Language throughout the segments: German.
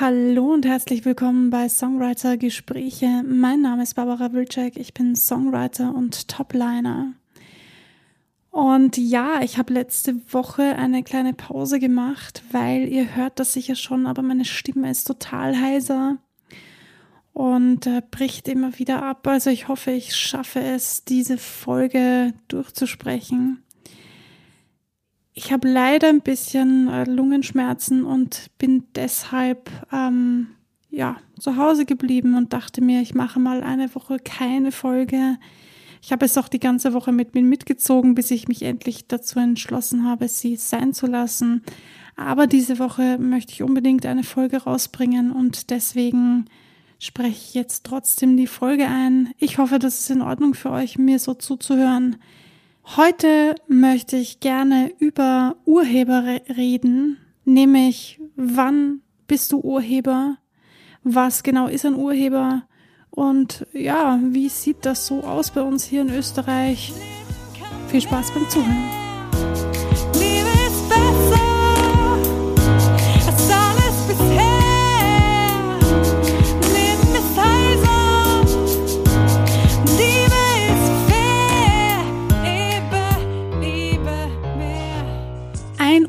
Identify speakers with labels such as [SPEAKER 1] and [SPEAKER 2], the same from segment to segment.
[SPEAKER 1] Hallo und herzlich willkommen bei Songwriter Gespräche. Mein Name ist Barbara Wilczek, ich bin Songwriter und Topliner. Und ja, ich habe letzte Woche eine kleine Pause gemacht, weil ihr hört das sicher schon, aber meine Stimme ist total heiser und äh, bricht immer wieder ab. Also ich hoffe, ich schaffe es, diese Folge durchzusprechen. Ich habe leider ein bisschen äh, Lungenschmerzen und bin deshalb ähm, ja zu Hause geblieben und dachte mir, ich mache mal eine Woche keine Folge. Ich habe es auch die ganze Woche mit mir mitgezogen, bis ich mich endlich dazu entschlossen habe, sie sein zu lassen. Aber diese Woche möchte ich unbedingt eine Folge rausbringen und deswegen spreche ich jetzt trotzdem die Folge ein. Ich hoffe, das ist in Ordnung für euch, mir so zuzuhören. Heute möchte ich gerne über Urheber reden, nämlich wann bist du Urheber, was genau ist ein Urheber und ja, wie sieht das so aus bei uns hier in Österreich. Viel Spaß beim Zuhören.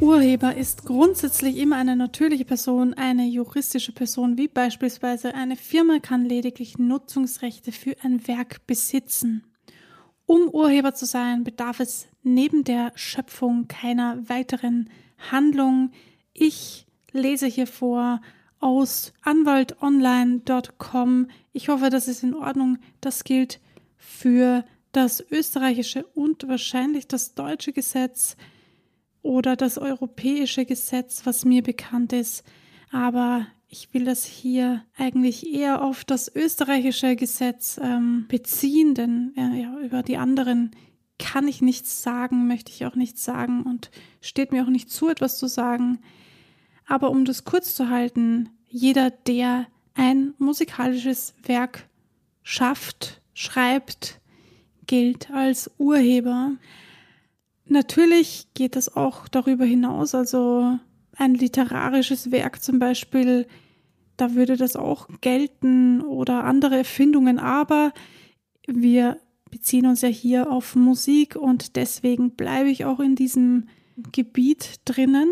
[SPEAKER 1] Urheber ist grundsätzlich immer eine natürliche Person, eine juristische Person, wie beispielsweise eine Firma kann lediglich Nutzungsrechte für ein Werk besitzen. Um Urheber zu sein, bedarf es neben der Schöpfung keiner weiteren Handlung. Ich lese hier vor aus anwaltonline.com. Ich hoffe, das ist in Ordnung. Das gilt für das österreichische und wahrscheinlich das deutsche Gesetz oder das europäische Gesetz, was mir bekannt ist, aber ich will das hier eigentlich eher auf das österreichische Gesetz ähm, beziehen, denn äh, ja, über die anderen kann ich nichts sagen, möchte ich auch nichts sagen und steht mir auch nicht zu, etwas zu sagen. Aber um das kurz zu halten, jeder, der ein musikalisches Werk schafft, schreibt, gilt als Urheber. Natürlich geht das auch darüber hinaus. Also ein literarisches Werk zum Beispiel, da würde das auch gelten oder andere Erfindungen. Aber wir beziehen uns ja hier auf Musik und deswegen bleibe ich auch in diesem Gebiet drinnen.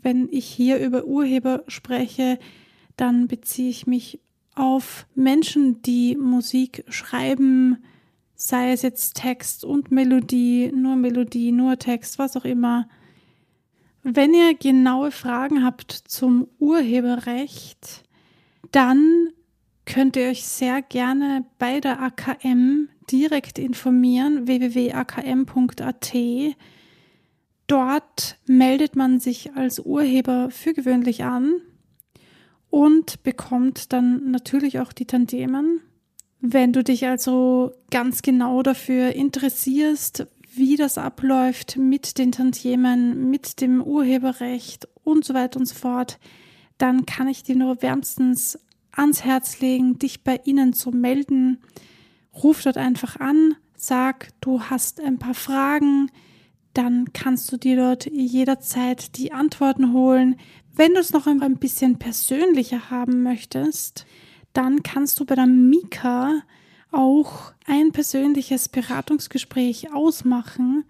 [SPEAKER 1] Wenn ich hier über Urheber spreche, dann beziehe ich mich auf Menschen, die Musik schreiben, sei es jetzt Text und Melodie, nur Melodie, nur Text, was auch immer. Wenn ihr genaue Fragen habt zum Urheberrecht, dann könnt ihr euch sehr gerne bei der AKM direkt informieren, www.akm.at. Dort meldet man sich als Urheber für gewöhnlich an und bekommt dann natürlich auch die Tantiemen. Wenn du dich also ganz genau dafür interessierst, wie das abläuft mit den Tantiemen, mit dem Urheberrecht und so weiter und so fort, dann kann ich dir nur wärmstens ans Herz legen, dich bei ihnen zu melden. Ruf dort einfach an, sag, du hast ein paar Fragen, dann kannst du dir dort jederzeit die Antworten holen. Wenn du es noch ein bisschen persönlicher haben möchtest, dann kannst du bei der Mika auch ein persönliches Beratungsgespräch ausmachen.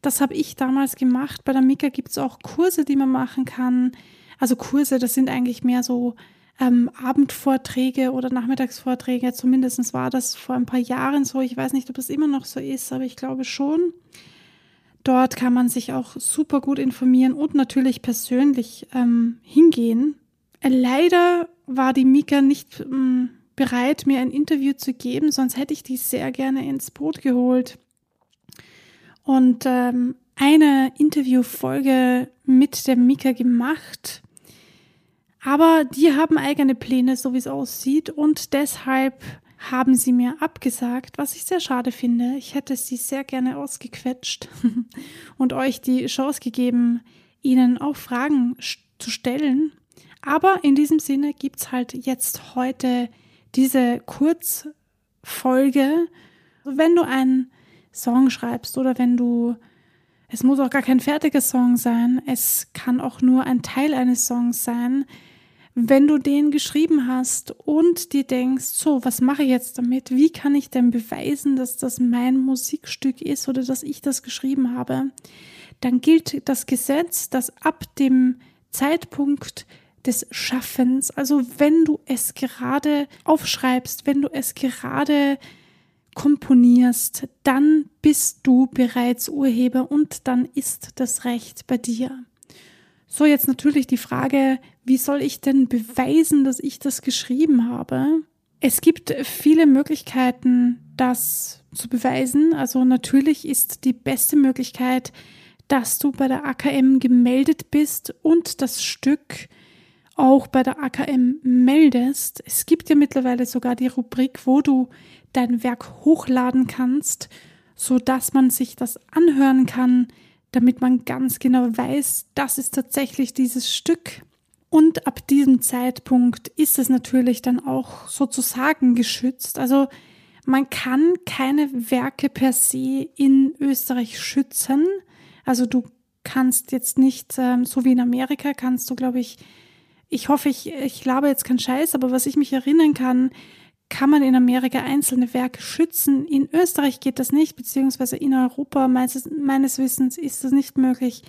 [SPEAKER 1] Das habe ich damals gemacht. Bei der Mika gibt es auch Kurse, die man machen kann. Also Kurse, das sind eigentlich mehr so ähm, Abendvorträge oder Nachmittagsvorträge. Zumindest war das vor ein paar Jahren so. Ich weiß nicht, ob das immer noch so ist, aber ich glaube schon. Dort kann man sich auch super gut informieren und natürlich persönlich ähm, hingehen. Leider war die Mika nicht ähm, bereit, mir ein Interview zu geben, sonst hätte ich die sehr gerne ins Boot geholt. Und ähm, eine Interviewfolge mit der Mika gemacht. Aber die haben eigene Pläne, so wie es aussieht. Und deshalb haben sie mir abgesagt, was ich sehr schade finde. Ich hätte sie sehr gerne ausgequetscht und euch die Chance gegeben, ihnen auch Fragen zu stellen. Aber in diesem Sinne gibt's halt jetzt heute diese Kurzfolge. Wenn du einen Song schreibst oder wenn du, es muss auch gar kein fertiger Song sein, es kann auch nur ein Teil eines Songs sein. wenn du den geschrieben hast und dir denkst, so, was mache ich jetzt damit? Wie kann ich denn beweisen, dass das mein Musikstück ist oder dass ich das geschrieben habe? Dann gilt das Gesetz, dass ab dem Zeitpunkt des Schaffens, also wenn du es gerade aufschreibst, wenn du es gerade komponierst, dann bist du bereits Urheber und dann ist das Recht bei dir. So, jetzt natürlich die Frage, wie soll ich denn beweisen, dass ich das geschrieben habe? Es gibt viele Möglichkeiten, das zu beweisen. Also natürlich ist die beste Möglichkeit, dass du bei der AKM gemeldet bist und das Stück auch bei der AKM meldest. Es gibt ja mittlerweile sogar die Rubrik, wo du dein Werk hochladen kannst, so dass man sich das anhören kann, damit man ganz genau weiß, das ist tatsächlich dieses Stück. Und ab diesem Zeitpunkt ist es natürlich dann auch sozusagen geschützt. Also man kann keine Werke per se in Österreich schützen. Also du kannst jetzt nicht, ähm, so wie in Amerika, kannst du, glaube ich, ich hoffe, ich, ich labe jetzt keinen Scheiß, aber was ich mich erinnern kann, kann man in Amerika einzelne Werke schützen. In Österreich geht das nicht, beziehungsweise in Europa meines, meines Wissens ist das nicht möglich,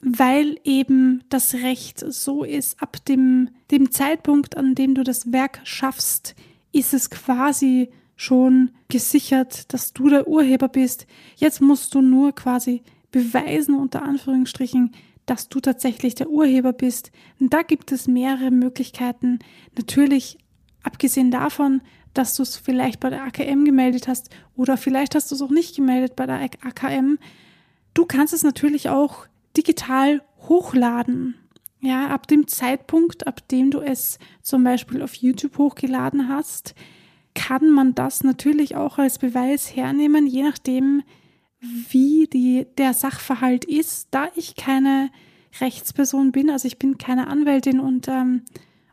[SPEAKER 1] weil eben das Recht so ist, ab dem, dem Zeitpunkt, an dem du das Werk schaffst, ist es quasi schon gesichert, dass du der Urheber bist. Jetzt musst du nur quasi beweisen, unter Anführungsstrichen, dass du tatsächlich der Urheber bist. Und da gibt es mehrere Möglichkeiten. Natürlich Abgesehen davon, dass du es vielleicht bei der AKM gemeldet hast oder vielleicht hast du es auch nicht gemeldet bei der AKM, du kannst es natürlich auch digital hochladen. Ja, ab dem Zeitpunkt, ab dem du es zum Beispiel auf YouTube hochgeladen hast, kann man das natürlich auch als Beweis hernehmen, je nachdem, wie die, der Sachverhalt ist. Da ich keine Rechtsperson bin, also ich bin keine Anwältin und ähm,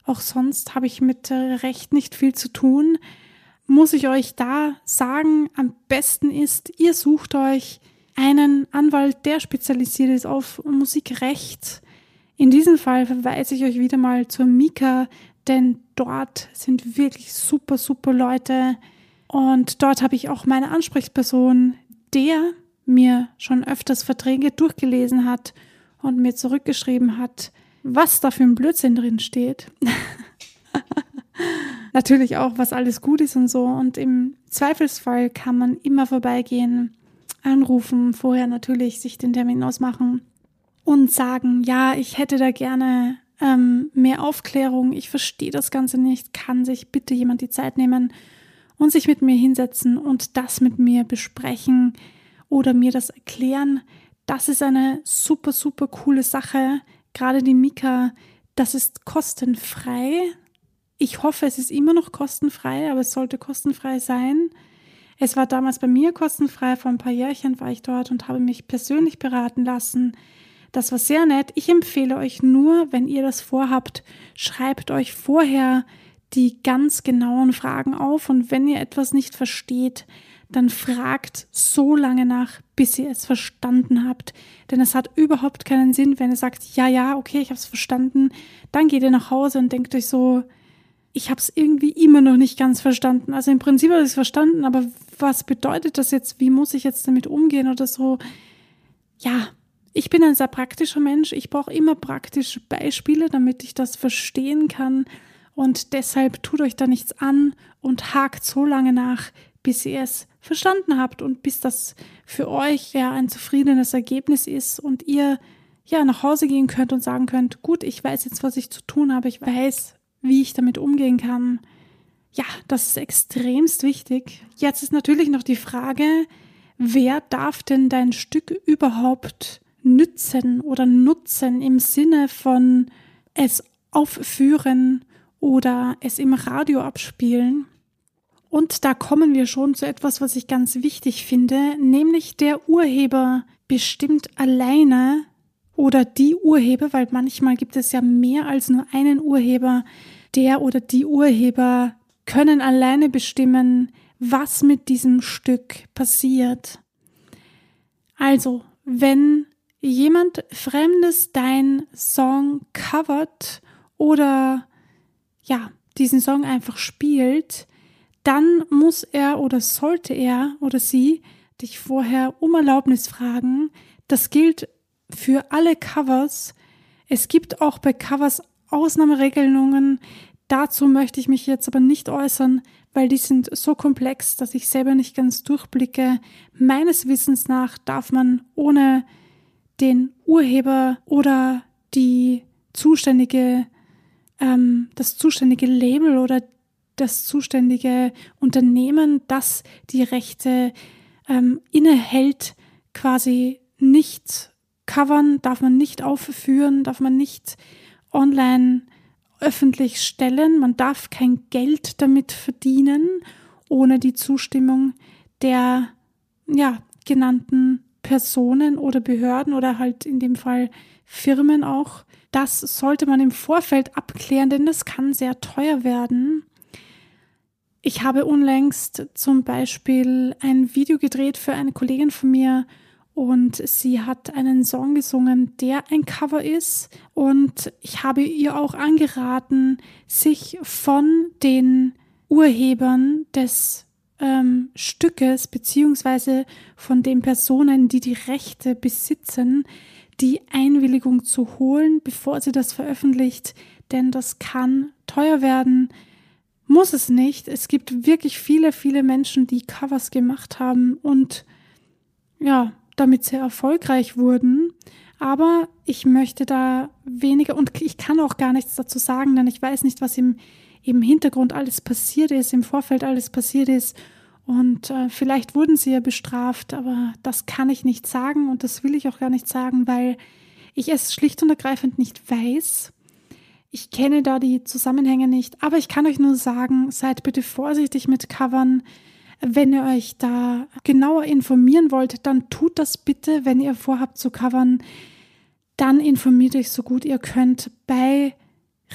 [SPEAKER 1] auch sonst habe ich mit Recht nicht viel zu tun. Muss ich euch da sagen, am besten ist, ihr sucht euch einen Anwalt, der spezialisiert ist auf Musikrecht. In diesem Fall verweise ich euch wieder mal zur Mika, denn dort sind wirklich super, super Leute. Und dort habe ich auch meine Ansprechperson, der mir schon öfters Verträge durchgelesen hat und mir zurückgeschrieben hat, was da für ein Blödsinn drin steht. Natürlich auch, was alles gut ist und so. Und im Zweifelsfall kann man immer vorbeigehen, anrufen, vorher natürlich sich den Termin ausmachen und sagen, ja, ich hätte da gerne ähm, mehr Aufklärung, ich verstehe das Ganze nicht, kann sich bitte jemand die Zeit nehmen und sich mit mir hinsetzen und das mit mir besprechen oder mir das erklären. Das ist eine super, super coole Sache gerade die Mika, das ist kostenfrei. Ich hoffe, es ist immer noch kostenfrei, aber es sollte kostenfrei sein. Es war damals bei mir kostenfrei, vor ein paar Jährchen war ich dort und habe mich persönlich beraten lassen. Das war sehr nett. Ich empfehle euch nur, wenn ihr das vorhabt, schreibt euch vorher die ganz genauen Fragen auf und wenn ihr etwas nicht versteht, dann fragt so lange nach, bis ihr es verstanden habt. Denn es hat überhaupt keinen Sinn, wenn ihr sagt, ja, ja, okay, ich habe es verstanden. Dann geht ihr nach Hause und denkt euch so, ich habe es irgendwie immer noch nicht ganz verstanden. Also im Prinzip habe ich es verstanden, aber was bedeutet das jetzt? Wie muss ich jetzt damit umgehen oder so? Ja, ich bin ein sehr praktischer Mensch. Ich brauche immer praktische Beispiele, damit ich das verstehen kann. Und deshalb tut euch da nichts an und hakt so lange nach, bis ihr es verstanden habt und bis das für euch ja ein zufriedenes Ergebnis ist und ihr ja nach Hause gehen könnt und sagen könnt, gut, ich weiß jetzt, was ich zu tun habe, ich weiß, wie ich damit umgehen kann. Ja, das ist extremst wichtig. Jetzt ist natürlich noch die Frage, wer darf denn dein Stück überhaupt nützen oder nutzen im Sinne von es aufführen oder es im Radio abspielen? Und da kommen wir schon zu etwas, was ich ganz wichtig finde, nämlich der Urheber bestimmt alleine oder die Urheber, weil manchmal gibt es ja mehr als nur einen Urheber, der oder die Urheber können alleine bestimmen, was mit diesem Stück passiert. Also, wenn jemand Fremdes dein Song covert oder ja, diesen Song einfach spielt, dann muss er oder sollte er oder sie dich vorher um Erlaubnis fragen. Das gilt für alle Covers. Es gibt auch bei Covers Ausnahmeregelungen. Dazu möchte ich mich jetzt aber nicht äußern, weil die sind so komplex, dass ich selber nicht ganz durchblicke. Meines Wissens nach darf man ohne den Urheber oder die zuständige, ähm, das zuständige Label oder das zuständige Unternehmen, das die Rechte ähm, innehält, quasi nicht covern, darf man nicht aufführen, darf man nicht online öffentlich stellen. Man darf kein Geld damit verdienen, ohne die Zustimmung der ja, genannten Personen oder Behörden oder halt in dem Fall Firmen auch. Das sollte man im Vorfeld abklären, denn das kann sehr teuer werden. Ich habe unlängst zum Beispiel ein Video gedreht für eine Kollegin von mir und sie hat einen Song gesungen, der ein Cover ist und ich habe ihr auch angeraten, sich von den Urhebern des ähm, Stückes beziehungsweise von den Personen, die die Rechte besitzen, die Einwilligung zu holen, bevor sie das veröffentlicht, denn das kann teuer werden. Muss es nicht. Es gibt wirklich viele, viele Menschen, die Covers gemacht haben und ja, damit sehr erfolgreich wurden. Aber ich möchte da weniger und ich kann auch gar nichts dazu sagen, denn ich weiß nicht, was im, im Hintergrund alles passiert ist, im Vorfeld alles passiert ist. Und äh, vielleicht wurden sie ja bestraft, aber das kann ich nicht sagen und das will ich auch gar nicht sagen, weil ich es schlicht und ergreifend nicht weiß. Ich kenne da die Zusammenhänge nicht, aber ich kann euch nur sagen, seid bitte vorsichtig mit Covern. Wenn ihr euch da genauer informieren wollt, dann tut das bitte. Wenn ihr vorhabt zu covern, dann informiert euch so gut ihr könnt bei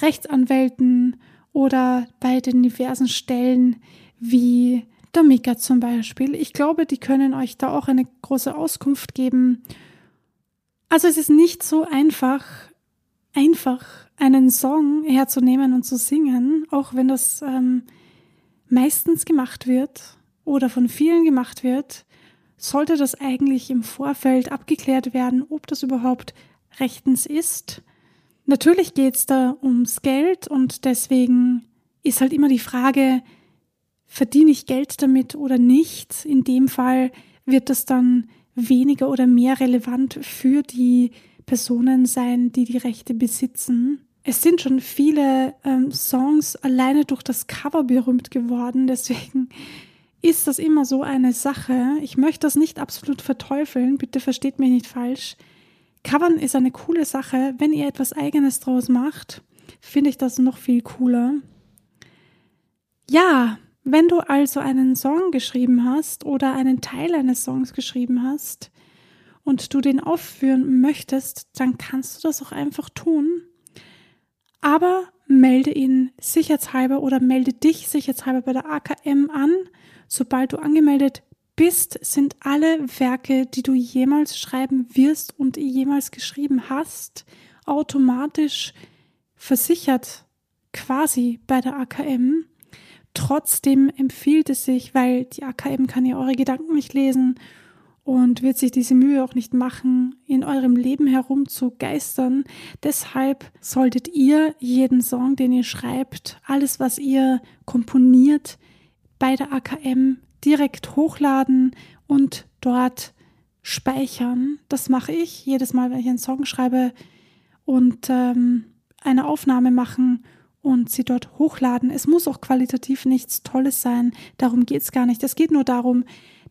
[SPEAKER 1] Rechtsanwälten oder bei den diversen Stellen wie der Mika zum Beispiel. Ich glaube, die können euch da auch eine große Auskunft geben. Also es ist nicht so einfach, einfach einen Song herzunehmen und zu singen, auch wenn das ähm, meistens gemacht wird oder von vielen gemacht wird, sollte das eigentlich im Vorfeld abgeklärt werden, ob das überhaupt rechtens ist. Natürlich geht es da ums Geld und deswegen ist halt immer die Frage, verdiene ich Geld damit oder nicht? In dem Fall wird das dann weniger oder mehr relevant für die Personen sein, die die Rechte besitzen. Es sind schon viele ähm, Songs alleine durch das Cover berühmt geworden, deswegen ist das immer so eine Sache. Ich möchte das nicht absolut verteufeln, bitte versteht mich nicht falsch. Covern ist eine coole Sache. Wenn ihr etwas Eigenes draus macht, finde ich das noch viel cooler. Ja, wenn du also einen Song geschrieben hast oder einen Teil eines Songs geschrieben hast und du den aufführen möchtest, dann kannst du das auch einfach tun. Aber melde ihn sicherheitshalber oder melde dich sicherheitshalber bei der AKM an Sobald du angemeldet bist, sind alle Werke, die du jemals schreiben wirst und jemals geschrieben hast, automatisch versichert quasi bei der AKM. Trotzdem empfiehlt es sich, weil die AKM kann ja eure Gedanken nicht lesen und wird sich diese Mühe auch nicht machen, in eurem Leben herum zu geistern. Deshalb solltet ihr jeden Song, den ihr schreibt, alles, was ihr komponiert, bei der AKM direkt hochladen und dort speichern. Das mache ich jedes Mal, wenn ich einen Song schreibe und ähm, eine Aufnahme machen und sie dort hochladen. Es muss auch qualitativ nichts Tolles sein. Darum geht es gar nicht. Es geht nur darum,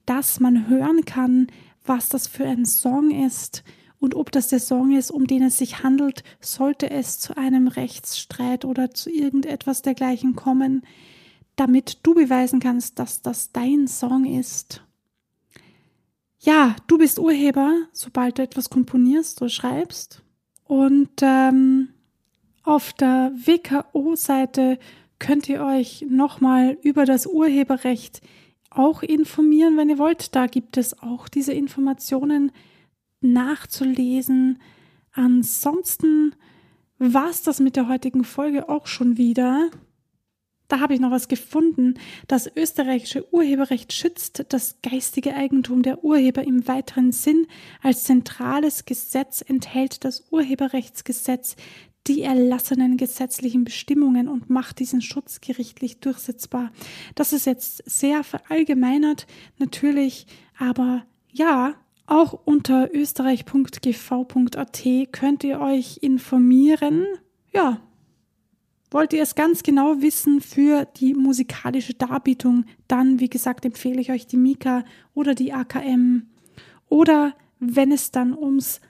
[SPEAKER 1] dass man hören kann, was das für ein Song ist und ob das der Song ist, um den es sich handelt, sollte es zu einem Rechtsstreit oder zu irgendetwas dergleichen kommen damit du beweisen kannst, dass das dein Song ist. Ja, du bist Urheber, sobald du etwas komponierst oder schreibst. Und ähm, auf der WKO-Seite könnt ihr euch nochmal über das Urheberrecht auch informieren, wenn ihr wollt. Da gibt es auch diese Informationen nachzulesen. Ansonsten war's das mit der heutigen Folge auch schon wieder. Da habe ich noch was gefunden. Das österreichische Urheberrecht schützt das geistige Eigentum der Urheber im weiteren Sinn. Als zentrales Gesetz enthält das Urheberrechtsgesetz die erlassenen gesetzlichen Bestimmungen und macht diesen Schutz gerichtlich durchsetzbar. Das ist jetzt sehr verallgemeinert, natürlich, aber ja, auch unter österreich.gv.at könnt ihr euch informieren. Ja, wollt ihr es ganz genau wissen für die musikalische Darbietung, dann, wie gesagt, empfehle ich euch die Mika oder die AKM. Oder wenn es dann ums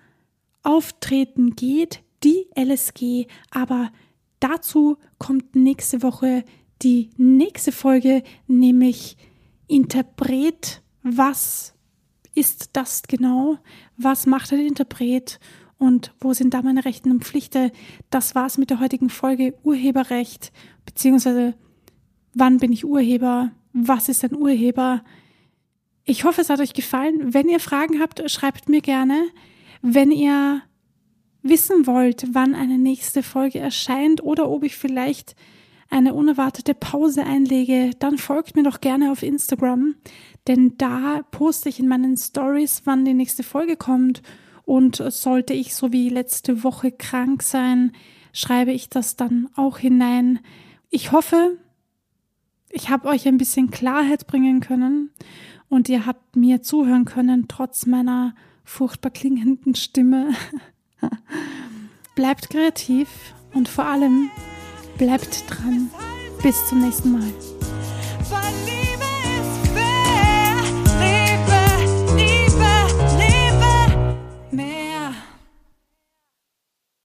[SPEAKER 1] Auftreten geht, die LSG. Aber dazu kommt nächste Woche die nächste Folge, nämlich Interpret. Was ist das genau? Was macht ein Interpret? Und wo sind da meine Rechten und Pflichten? Das war's mit der heutigen Folge Urheberrecht, beziehungsweise wann bin ich Urheber? Was ist ein Urheber? Ich hoffe, es hat euch gefallen. Wenn ihr Fragen habt, schreibt mir gerne. Wenn ihr wissen wollt, wann eine nächste Folge erscheint oder ob ich vielleicht eine unerwartete Pause einlege, dann folgt mir doch gerne auf Instagram, denn da poste ich in meinen Stories, wann die nächste Folge kommt und sollte ich so wie letzte Woche krank sein, schreibe ich das dann auch hinein. Ich hoffe, ich habe euch ein bisschen Klarheit bringen können und ihr habt mir zuhören können, trotz meiner furchtbar klingenden Stimme. bleibt kreativ und vor allem bleibt dran. Bis zum nächsten Mal.